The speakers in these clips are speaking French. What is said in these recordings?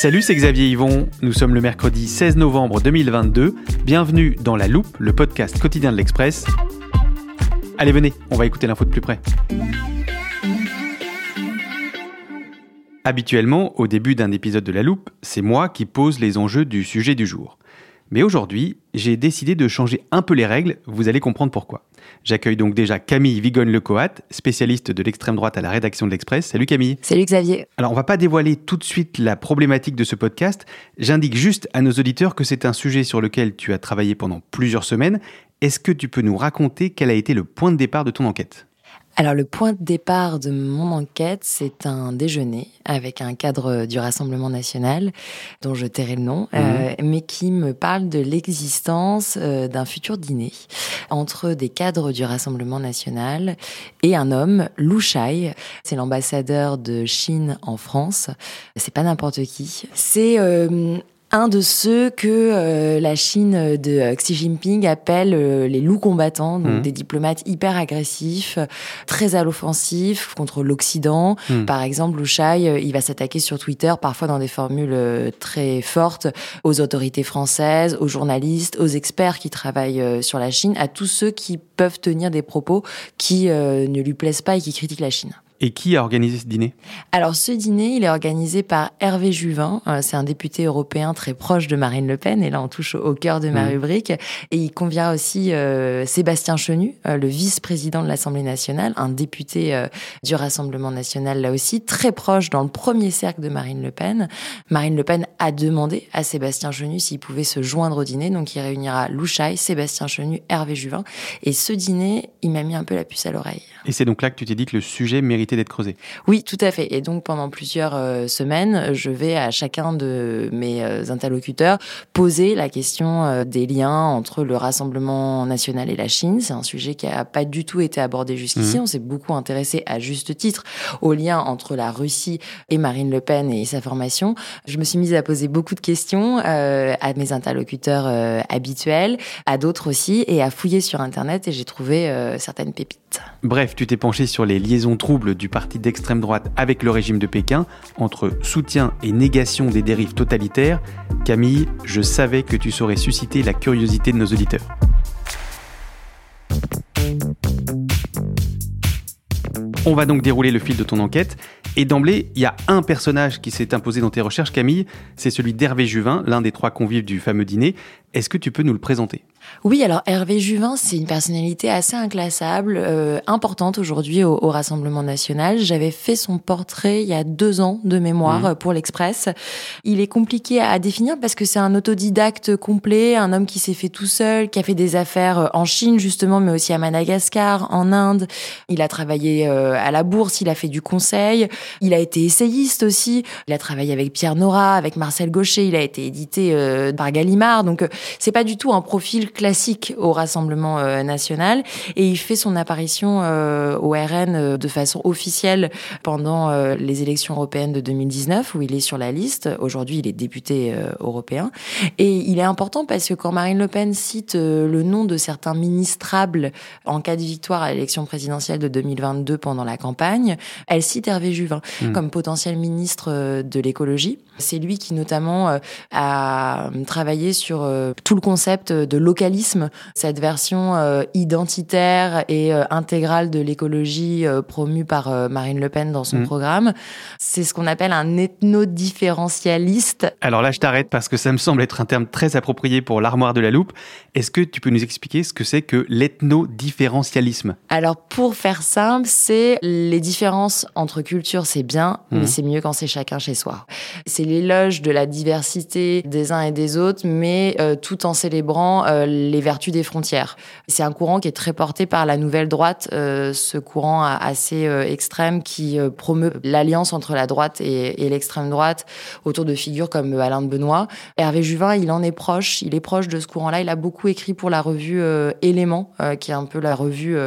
Salut, c'est Xavier Yvon. Nous sommes le mercredi 16 novembre 2022. Bienvenue dans La Loupe, le podcast quotidien de l'Express. Allez, venez, on va écouter l'info de plus près. Habituellement, au début d'un épisode de La Loupe, c'est moi qui pose les enjeux du sujet du jour. Mais aujourd'hui, j'ai décidé de changer un peu les règles, vous allez comprendre pourquoi. J'accueille donc déjà Camille Vigogne-Lecoat, spécialiste de l'extrême droite à la rédaction de l'Express. Salut Camille. Salut Xavier. Alors on va pas dévoiler tout de suite la problématique de ce podcast, j'indique juste à nos auditeurs que c'est un sujet sur lequel tu as travaillé pendant plusieurs semaines. Est-ce que tu peux nous raconter quel a été le point de départ de ton enquête? Alors le point de départ de mon enquête, c'est un déjeuner avec un cadre du Rassemblement national, dont je tairai le nom, euh, mais qui me parle de l'existence euh, d'un futur dîner entre des cadres du Rassemblement national et un homme, Lou Shai. C'est l'ambassadeur de Chine en France. C'est pas n'importe qui. C'est euh, un de ceux que euh, la Chine de Xi Jinping appelle euh, les loups combattants, donc mmh. des diplomates hyper agressifs, très à l'offensif contre l'Occident. Mmh. Par exemple, euh, il va s'attaquer sur Twitter, parfois dans des formules très fortes, aux autorités françaises, aux journalistes, aux experts qui travaillent sur la Chine, à tous ceux qui peuvent tenir des propos qui ne lui plaisent pas et qui critiquent la Chine. Et qui a organisé ce dîner? Alors ce dîner, il est organisé par Hervé Juvin. Euh, c'est un député européen très proche de Marine Le Pen. Et là, on touche au cœur de ma mmh. rubrique. Et il convient aussi euh, Sébastien Chenu, euh, le vice-président de l'Assemblée nationale, un député euh, du Rassemblement national là aussi, très proche dans le premier cercle de Marine Le Pen. Marine Le Pen a demandé à Sébastien Chenu s'il pouvait se joindre au dîner. Donc il réunira Louchaï, Sébastien Chenu, Hervé Juvin. Et ce dîner, il m'a mis un peu la puce à l'oreille. Et c'est donc là que tu t'es dit que le sujet mérite d'être creusé. Oui, tout à fait. Et donc pendant plusieurs euh, semaines, je vais à chacun de mes euh, interlocuteurs poser la question euh, des liens entre le Rassemblement national et la Chine. C'est un sujet qui n'a pas du tout été abordé jusqu'ici. Mmh. On s'est beaucoup intéressé à juste titre aux liens entre la Russie et Marine Le Pen et sa formation. Je me suis mise à poser beaucoup de questions à mes interlocuteurs habituels, à d'autres aussi, et à fouiller sur Internet et j'ai trouvé certaines pépites. Bref, tu t'es penché sur les liaisons troubles du parti d'extrême droite avec le régime de Pékin, entre soutien et négation des dérives totalitaires. Camille, je savais que tu saurais susciter la curiosité de nos auditeurs. On va donc dérouler le fil de ton enquête. Et d'emblée, il y a un personnage qui s'est imposé dans tes recherches, Camille. C'est celui d'Hervé Juvin, l'un des trois convives du fameux dîner. Est-ce que tu peux nous le présenter? Oui, alors Hervé Juvin, c'est une personnalité assez inclassable, euh, importante aujourd'hui au, Rassemblement national. J'avais fait son portrait il y a deux ans de mémoire mmh. pour l'Express. Il est compliqué à définir parce que c'est un autodidacte complet, un homme qui s'est fait tout seul, qui a fait des affaires euh, en Chine justement, mais aussi à Madagascar, en Inde. Il a travaillé euh, à la bourse, il a fait du conseil, il a été essayiste aussi. Il a travaillé avec Pierre Nora, avec Marcel Gaucher, il a été édité par Gallimard. Donc c'est pas du tout un profil classique au Rassemblement euh, national et il fait son apparition euh, au RN euh, de façon officielle pendant les élections européennes de 2019 où il est sur la liste. Aujourd'hui, il est député européen et il est important parce que quand Marine Le Pen cite le nom de certains ministrables en cas de victoire à l'élection présidentielle de 2022 pendant la campagne, elle cite Hervé Juvin mmh. comme potentiel ministre de l'écologie. C'est lui qui notamment a travaillé sur tout le concept de localisme, cette version euh, identitaire et euh, intégrale de l'écologie euh, promue par Marine Le Pen dans son mm. programme. C'est ce qu'on appelle un ethno-différentialiste. Alors là, je t'arrête parce que ça me semble être un terme très approprié pour l'armoire de la loupe. Est-ce que tu peux nous expliquer ce que c'est que l'ethno-différentialisme? Alors pour faire simple, c'est les différences entre cultures, c'est bien, mais mm. c'est mieux quand c'est chacun chez soi. C'est l'éloge de la diversité des uns et des autres, mais euh, tout en célébrant euh, les vertus des frontières. C'est un courant qui est très porté par la nouvelle droite, euh, ce courant assez extrême qui promeut l'alliance entre la droite et, et l'extrême droite autour de figures comme Alain de Benoît. Hervé Juvin, il en est proche, il est proche de ce courant-là. Il a beaucoup écrit pour la revue Éléments, qui est un peu la revue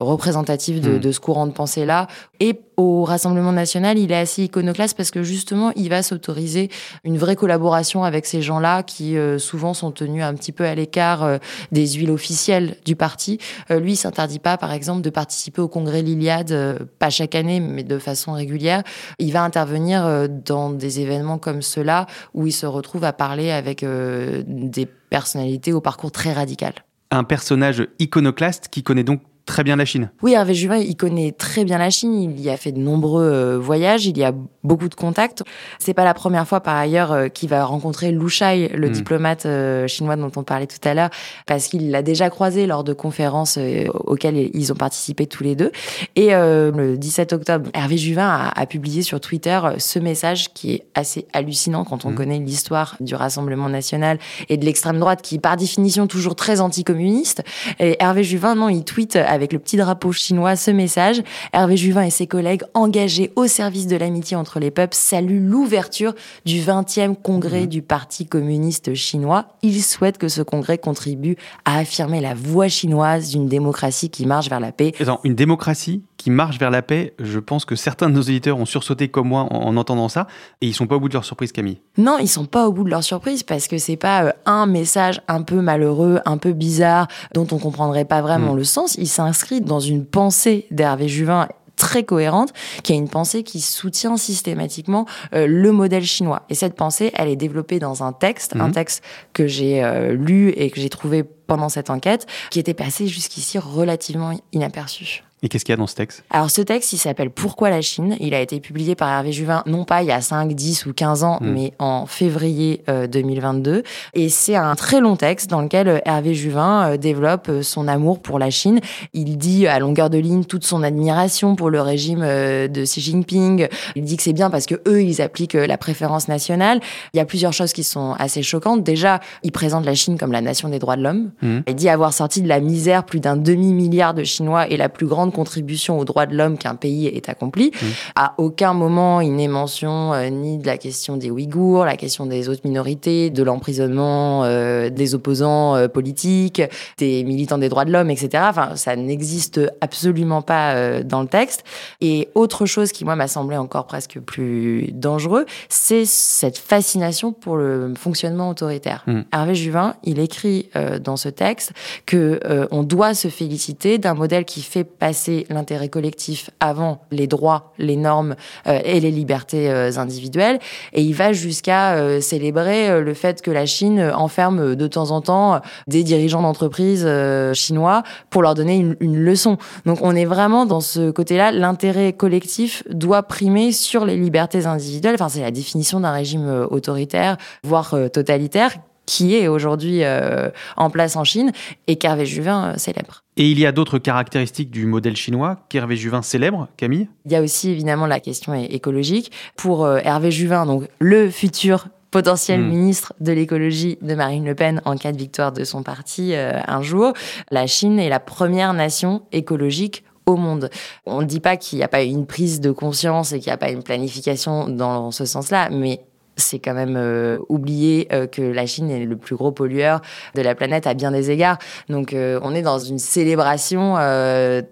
représentative de, mmh. de ce courant de pensée-là. Et au Rassemblement national, il est assez iconoclaste parce que justement, il va s'autoriser une vraie collaboration avec ces gens-là qui euh, souvent sont tenus un petit peu à l'écart euh, des huiles officielles du parti. Euh, lui, il s'interdit pas, par exemple, de participer au congrès Liliade, pas chaque année, mais de façon régulière. Il va intervenir dans des événements comme ceux-là où il se retrouve à parler avec des personnalités au parcours très radical. Un personnage iconoclaste qui connaît donc très bien la Chine. Oui, Hervé Juvin, il connaît très bien la Chine. Il y a fait de nombreux euh, voyages. Il y a beaucoup de contacts. C'est pas la première fois, par ailleurs, euh, qu'il va rencontrer Lu Shai, le hmm. diplomate euh, chinois dont on parlait tout à l'heure, parce qu'il l'a déjà croisé lors de conférences auxquelles ils ont participé tous les deux. Et le 17 octobre, Hervé Juvin a, publié sur Twitter ce message qui est assez hallucinant quand on hmm. connaît l'histoire du Rassemblement national et de l'extrême droite, qui par définition toujours très anticommuniste. Et Hervé Juvin, non, il tweet avec le petit drapeau chinois ce message. Hervé Juvin et ses collègues engagés au service de l'amitié entre les peuples saluent l'ouverture du 20e congrès mhm. du Parti communiste chinois. Ils souhaitent que ce congrès contribue à affirmer la voie chinoise d'une démocratie qui marche vers la paix. Attends, une démocratie qui marche vers la paix, je pense que certains de nos éditeurs ont sursauté comme moi en, entendant ça, et ils sont pas au bout de leur surprise, Camille. Non, ils sont pas au bout de leur surprise parce que c'est pas euh, un message un peu malheureux, un peu bizarre, dont on comprendrait pas vraiment mm. le sens. Il s'inscrit dans une pensée d'Hervé Juvin très cohérente, qui a une pensée qui soutient systématiquement euh, le modèle chinois. Et cette pensée, elle est développée dans un texte, un mm. texte que j'ai euh, lu et que j'ai trouvé pendant cette enquête, qui était passé jusqu'ici relativement inaperçu. Et qu'est-ce qu'il y a dans ce texte? Alors ce texte, il s'appelle Pourquoi la Chine? Il a été publié par Hervé Juvin, non pas il y a 5, 10 ou 15 ans, hmm. mais en février 2022. Euh, et c'est un très long texte dans lequel euh, Hervé Juvin euh, développe son amour pour la Chine. Il dit à longueur de ligne toute son admiration pour le régime de Xi Jinping. Il dit que c'est bien parce que eux, ils appliquent la préférence nationale. Il y a plusieurs choses qui sont assez choquantes. Déjà, il présente la Chine comme la nation des droits de l'homme. Hmm. Il dit avoir sorti de la misère plus d'un demi-milliard de Chinois et la plus grande contribution aux droits de l'homme qu'un pays ait accompli. Mmh. À aucun moment, il n'est mention euh, ni de la question des Ouïghours, la question des autres minorités, de l'emprisonnement euh, des opposants euh, politiques, des militants des droits de l'homme, etc. Enfin, ça n'existe absolument pas dans le texte. Et autre chose qui, moi, m'a semblé encore presque plus dangereux, c'est cette fascination pour le fonctionnement autoritaire. Mmh. Hervé Juvin, il écrit dans ce texte que on doit se féliciter d'un modèle qui fait passer l'intérêt collectif avant les droits, les normes euh, et les libertés euh, individuelles. Et il va jusqu'à euh, célébrer le fait que la Chine enferme de temps en temps des dirigeants d'entreprises chinois pour leur donner une, une, leçon. Donc on est vraiment dans ce côté-là, l'intérêt collectif doit primer sur les libertés individuelles. Enfin, c'est la définition d'un régime autoritaire, voire totalitaire qui est aujourd'hui euh, en place en Chine et qu'Hervé Juvin euh, célèbre. Et il y a d'autres caractéristiques du modèle chinois qu'Hervé Juvin célèbre, Camille? Il y a aussi évidemment la question écologique. Pour euh, Hervé Juvin, donc le futur potentiel hmm. ministre de l'écologie de Marine Le Pen en cas de victoire de son parti un jour, la Chine est la première nation écologique au monde. On ne dit pas qu'il n'y a pas une prise de conscience et qu'il n'y a pas une planification dans ce sens-là, mais c'est quand même euh, oublier euh, que la Chine est le plus gros pollueur de la planète à bien des égards. Donc euh, on est dans une célébration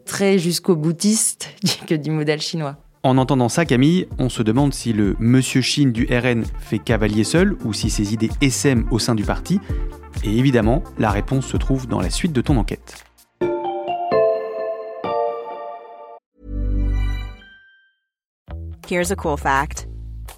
très jusqu'au boutiste que du modèle chinois. En entendant ça, Camille, on se demande si le monsieur Chine du RN fait cavalier seul ou si ses idées SM au sein du parti. Et évidemment, la réponse se trouve dans la suite de ton enquête. Here's a cool fact.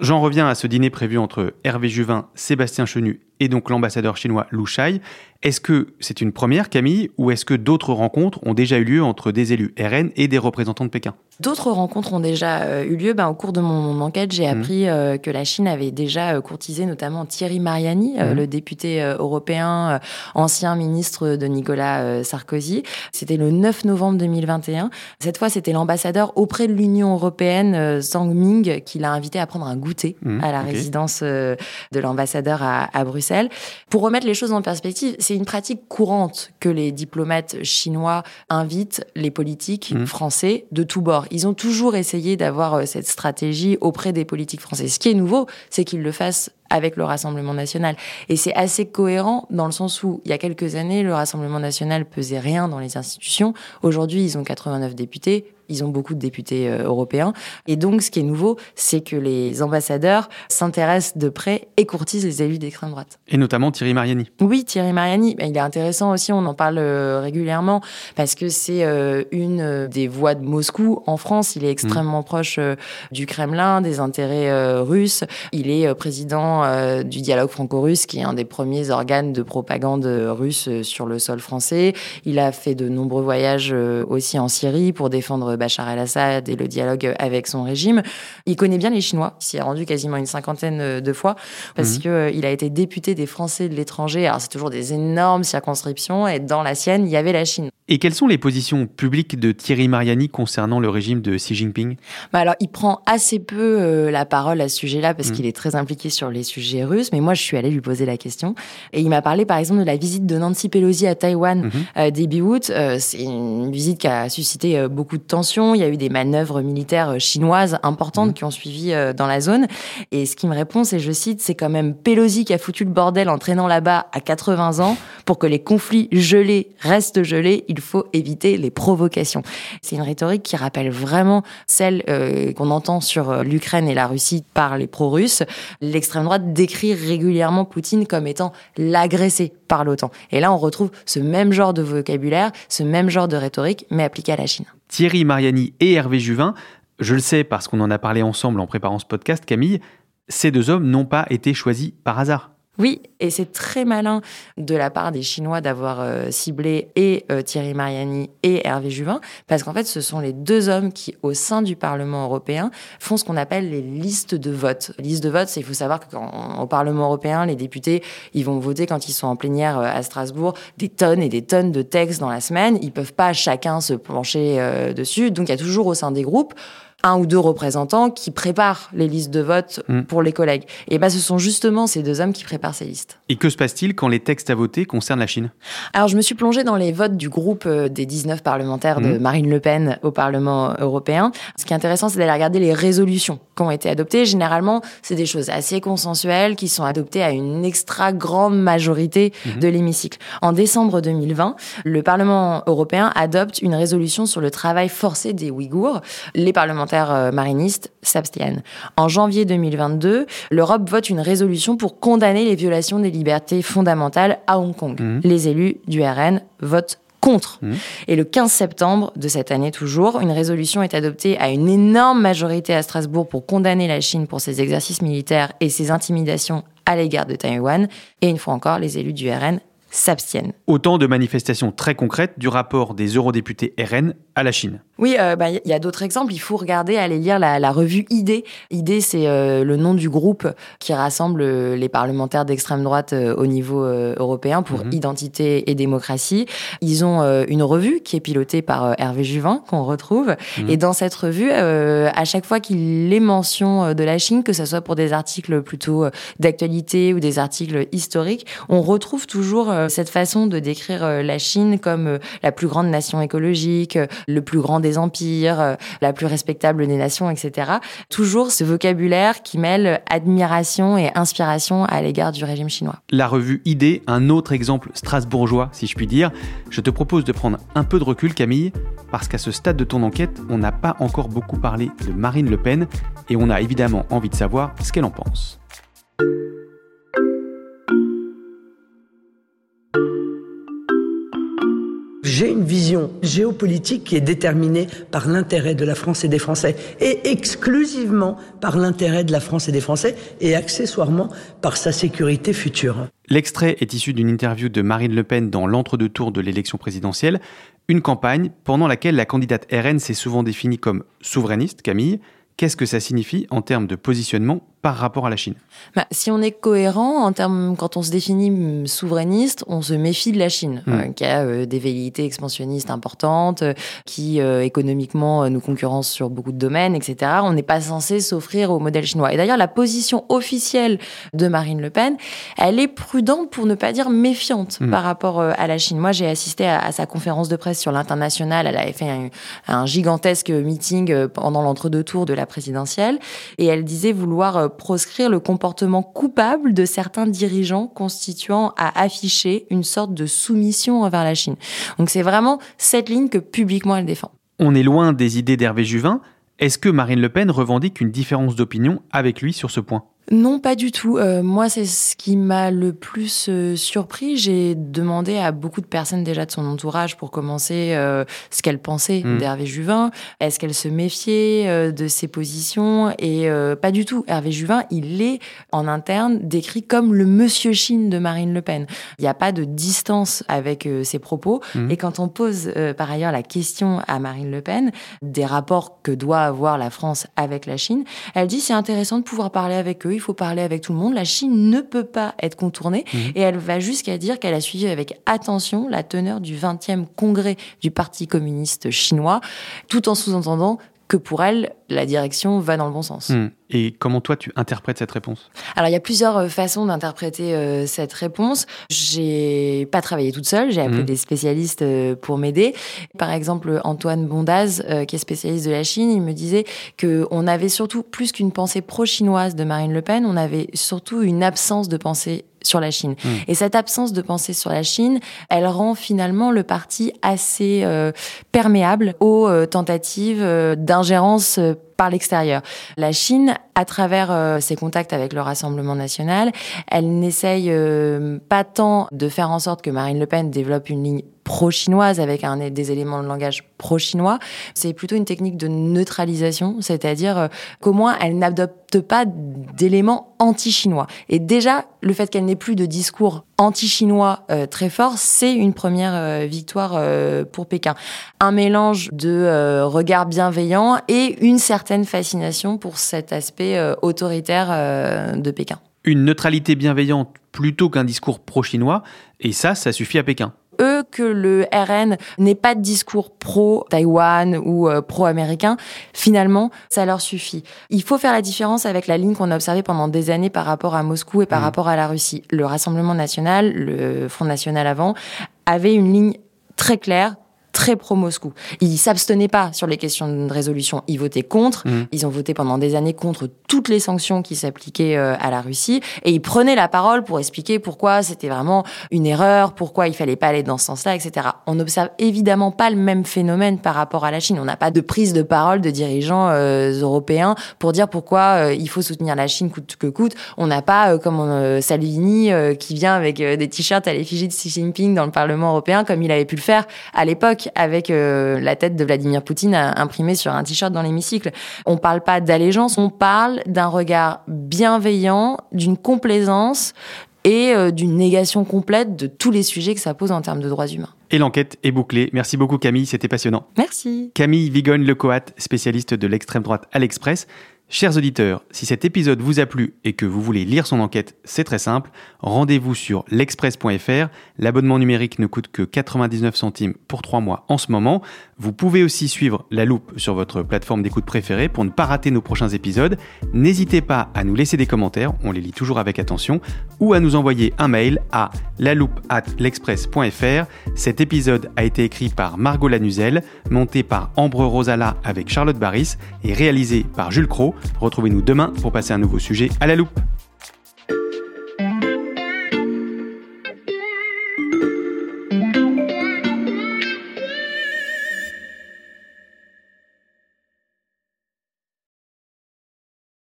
j'en reviens à ce dîner prévu entre Hervé Juvin, Sébastien Chenu et donc l'ambassadeur chinois Lu Shai. Est-ce que c'est une première, Camille, ou est-ce que d'autres rencontres ont déjà eu lieu entre des élus RN et des représentants de Pékin? D'autres rencontres ont déjà euh, eu lieu. Ben, au cours de mon, enquête, j'ai mmh. appris euh, que la Chine avait déjà euh, courtisé notamment Thierry Mariani, mmh. le député européen, ancien ministre de Nicolas Sarkozy. C'était le 9 novembre 2021. Cette fois, c'était l'ambassadeur auprès de l'Union européenne, Zhang Ming, qui l'a invité à prendre un goûter mmh, à la résidence de l'ambassadeur à, à Bruxelles. Pour remettre les choses en perspective, c'est une pratique courante que les diplomates chinois invitent les politiques mmh. français de tous bords. Ils ont toujours essayé d'avoir euh, cette stratégie auprès des politiques français. Ce qui est nouveau, c'est qu'ils le fassent avec le Rassemblement national. Et c'est assez cohérent dans le sens où, il y a quelques années, le Rassemblement national pesait rien dans les institutions. Aujourd'hui, ils ont 89 députés ils ont beaucoup de députés euh, européens. Et donc, ce qui est nouveau, c'est que les ambassadeurs s'intéressent de près et courtisent les élus d'extrême droite. Et notamment Thierry Mariani. Oui, Thierry Mariani. Ben, il est intéressant aussi, on en parle euh, régulièrement, parce que c'est euh, une des voix de Moscou en France. Il est extrêmement mm. proche du Kremlin, des intérêts russes. Il est président du dialogue franco-russe, qui est un des premiers organes de propagande russe sur le sol français. Il a fait de nombreux voyages aussi en Syrie pour défendre Bachar el-Assad et le dialogue avec son régime. Il connaît bien les Chinois. Il s'y est rendu quasiment une cinquantaine de fois parce mhm. qu'il euh, a été député des Français de l'étranger. Alors, c'est toujours des énormes circonscriptions et dans la sienne, il y avait la Chine. Et quelles sont les positions publiques de Thierry Mariani concernant le régime de Xi Jinping? Bah Alors, il prend assez peu euh, la parole à ce sujet-là parce mhm. qu'il est très impliqué sur les sujets russes. Mais moi, je suis allée lui poser la question. Et il m'a parlé, par exemple, de la visite de Nancy Pelosi à Taïwan mhm. euh, début août. c'est une visite qui a suscité beaucoup de tensions il y a eu des manœuvres militaires euh, chinoises importantes mmh. qui ont suivi euh, dans la zone. Et ce qui me répond, c'est, je cite, c'est quand même Pelosi qui a foutu le bordel en traînant là-bas à 80 ans. Pour que les conflits gelés restent gelés, il faut éviter les provocations. C'est une rhétorique qui rappelle vraiment celle euh, qu'on entend sur l'Ukraine et la Russie par les pro-russes. L'extrême droite décrit régulièrement Poutine comme étant l'agressé par l'OTAN. Et là, on retrouve ce même genre de vocabulaire, ce même genre de rhétorique, mais appliqué à la Chine. Thierry Mariani et Hervé Juvin, je le sais parce qu'on en a parlé ensemble en préparant ce podcast, Camille, ces deux hommes n'ont pas été choisis par hasard. Oui, et c'est très malin de la part des Chinois d'avoir euh, ciblé et euh, Thierry Mariani et Hervé Juvin, parce qu'en fait, ce sont les deux hommes qui, au sein du Parlement européen, font ce qu'on appelle les listes de vote. Liste de vote, c'est il faut savoir qu'au Parlement européen, les députés, ils vont voter quand ils sont en plénière euh, à Strasbourg des tonnes et des tonnes de textes dans la semaine. Ils peuvent pas chacun se pencher dessus, donc il y a toujours au sein des groupes un ou deux représentants qui préparent les listes de vote mm. pour les collègues. Et ben, ce sont justement ces deux hommes qui préparent ces listes. Et que se passe-t-il quand les textes à voter concernent la Chine? Alors, je me suis plongée dans les votes du groupe euh, des 19 parlementaires de mm. Marine Le Pen au Parlement européen. Ce qui est intéressant, c'est d'aller regarder les résolutions qui ont été adoptées. Généralement, c'est des choses assez consensuelles qui sont adoptées à une extra grande majorité mm-hmm. de l'hémicycle. En décembre 2020, le Parlement européen adopte une résolution sur le travail forcé des Ouïghours. Les parlementaires euh, marinistes s'abstiennent. En janvier 2022, l'Europe vote une résolution pour condamner les violations des libertés fondamentales à Hong Kong. Mmh. Les élus du RN votent contre. Mmh. Et le 15 septembre de cette année toujours, une résolution est adoptée à une énorme majorité à Strasbourg pour condamner la Chine pour ses exercices militaires et ses intimidations à l'égard de Taïwan. Et une fois encore, les élus du RN s'abstiennent. Autant de manifestations très concrètes du rapport des eurodéputés RN à la Chine. Oui, il euh, bah, y a d'autres exemples. Il faut regarder, aller lire la, revue ID. ID, c'est euh, le nom du groupe qui rassemble euh, les parlementaires d'extrême droite au niveau européen pour mhm. identité et démocratie. Ils ont une revue qui est pilotée par Hervé Juvin, qu'on retrouve. Mhm. Et dans cette revue, à chaque fois qu'il est mention de la Chine, que ce soit pour des articles plutôt d'actualité ou des articles historiques, on retrouve toujours cette façon de décrire la Chine comme la plus grande nation écologique, le plus grand des empires, euh, la plus respectable des nations, etc. Toujours ce vocabulaire qui mêle admiration et inspiration à l'égard du régime chinois. La revue ID, un autre exemple strasbourgeois, si je puis dire. Je te propose de prendre un peu de recul, Camille, parce qu'à ce stade de ton enquête, on n'a pas encore beaucoup parlé de Marine Le Pen, et on a évidemment envie de savoir ce qu'elle en pense. J'ai une vision géopolitique qui est déterminée par l'intérêt de la France et des Français, et exclusivement par l'intérêt de la France et des Français, et accessoirement par sa sécurité future. L'extrait est issu d'une interview de Marine Le Pen dans l'entre-deux tours de l'élection présidentielle, une campagne pendant laquelle la candidate RN s'est souvent définie comme souverainiste, Camille. Qu'est-ce que ça signifie en termes de positionnement par rapport à la Chine bah, Si on est cohérent en termes, quand on se définit souverainiste, on se méfie de la Chine, hmm. euh, qui a euh, des velléités expansionnistes importantes, euh, qui économiquement nous concurrence sur beaucoup de domaines, etc. On n'est pas censé s'offrir au modèle chinois. Et d'ailleurs, la position officielle de Marine Le Pen, elle est prudente pour ne pas dire méfiante hmm. par rapport à la Chine. Moi, j'ai assisté à, sa conférence de presse sur l'international. Elle avait fait un, un gigantesque meeting pendant l'entre-deux tours de la présidentielle, et elle disait vouloir proscrire le comportement coupable de certains dirigeants constituant à afficher une sorte de soumission envers la Chine. Donc c'est vraiment cette ligne que publiquement elle défend. On est loin des idées d'Hervé Juvin. Est-ce que Marine Le Pen revendique une différence d'opinion avec lui sur ce point? Non, pas du tout. Euh, moi, c'est ce qui m'a le plus euh, surpris. J'ai demandé à beaucoup de personnes déjà de son entourage, pour commencer, euh, ce qu'elles pensaient mmh. d'Hervé Juvin. Est-ce qu'elles se méfiaient de ses positions? Et pas du tout. Hervé Juvin, il est en interne décrit comme le Monsieur Chine de Marine Le Pen. Il n'y a pas de distance avec ses propos. Mmh. Et quand on pose par ailleurs la question à Marine Le Pen des rapports que doit avoir la France avec la Chine, elle dit c'est intéressant de pouvoir parler avec eux il faut parler avec tout le monde. La Chine ne peut pas être contournée. Mhm. Et elle va jusqu'à dire qu'elle a suivi avec attention la teneur du 20e congrès du Parti communiste chinois, tout en sous-entendant que pour elle, la direction va dans le bon sens. Hmm. Et comment toi, tu interprètes cette réponse? Alors, il y a plusieurs euh, façons d'interpréter euh, cette réponse. J'ai pas travaillé toute seule, j'ai appelé hmm. des spécialistes euh, pour m'aider. Par exemple, Antoine Bondaz, qui est spécialiste de la Chine, il me disait qu'on avait surtout, plus qu'une pensée pro-chinoise de Marine Le Pen, on avait surtout une absence de pensée sur la Chine. Hmm. Et cette absence de pensée sur la Chine, elle rend finalement le parti assez euh, perméable aux euh, tentatives euh, d'ingérence par l'extérieur. La Chine, à travers ses contacts avec le Rassemblement national, elle n'essaye pas tant de faire en sorte que Marine Le Pen développe une ligne pro-chinoise avec un, des éléments de langage pro-chinois. C'est plutôt une technique de neutralisation, c'est-à-dire euh, qu'au moins elle n'adopte pas d'éléments anti-chinois. Et déjà, le fait qu'elle n'ait plus de discours anti-chinois euh, très fort, c'est une première euh, victoire pour Pékin. Un mélange de regard bienveillant et une certaine fascination pour cet aspect autoritaire de Pékin. Une neutralité bienveillante plutôt qu'un discours pro-chinois, et ça, ça suffit à Pékin eux que le RN n'ait pas de discours pro-Taïwan ou euh, pro-américain, finalement, ça leur suffit. Il faut faire la différence avec la ligne qu'on a observée pendant des années par rapport à Moscou et par mmh. rapport à la Russie. Le Rassemblement national, le Front national avant, avait une ligne très claire, très pro-Moscou. Ils s'abstenaient pas sur les questions de résolution, ils votaient contre. Mmh. Ils ont voté pendant des années contre toutes les sanctions qui s'appliquaient euh, à la Russie et ils prenaient la parole pour expliquer pourquoi c'était vraiment une erreur, pourquoi il fallait pas aller dans ce sens-là, etc. On n'observe évidemment pas le même phénomène par rapport à la Chine. On n'a pas de prise de parole de dirigeants euh, européens pour dire pourquoi euh, il faut soutenir la Chine coûte que coûte. On n'a pas comme Salvini qui vient avec des t-shirts à l'effigie de Xi Jinping dans le Parlement européen comme il avait pu le faire à l'époque avec euh, la tête de Vladimir Poutine imprimée sur un t-shirt dans l'hémicycle. On parle pas d'allégeance, on parle d'un regard bienveillant, d'une complaisance et euh, d'une négation complète de tous les sujets que ça pose en termes de droits humains. Et l'enquête est bouclée. Merci beaucoup Camille, c'était passionnant. Merci. Camille Vigogne-Lecoat, spécialiste de l'extrême droite à l'Express. Chers auditeurs, si cet épisode vous a plu et que vous voulez lire son enquête, c'est très simple. Rendez-vous sur l'express.fr. L'abonnement numérique ne coûte que 99 centimes pour 3 mois en ce moment. Vous pouvez aussi suivre La Loupe sur votre plateforme d'écoute préférée pour ne pas rater nos prochains épisodes. N'hésitez pas à nous laisser des commentaires, on les lit toujours avec attention, ou à nous envoyer un mail à l'express.fr. Cet épisode a été écrit par Margot Lanuzel, monté par Ambre Rosala avec Charlotte Barris et réalisé par Jules Cro. Retrouvez-nous demain pour passer un nouveau sujet à la loupe.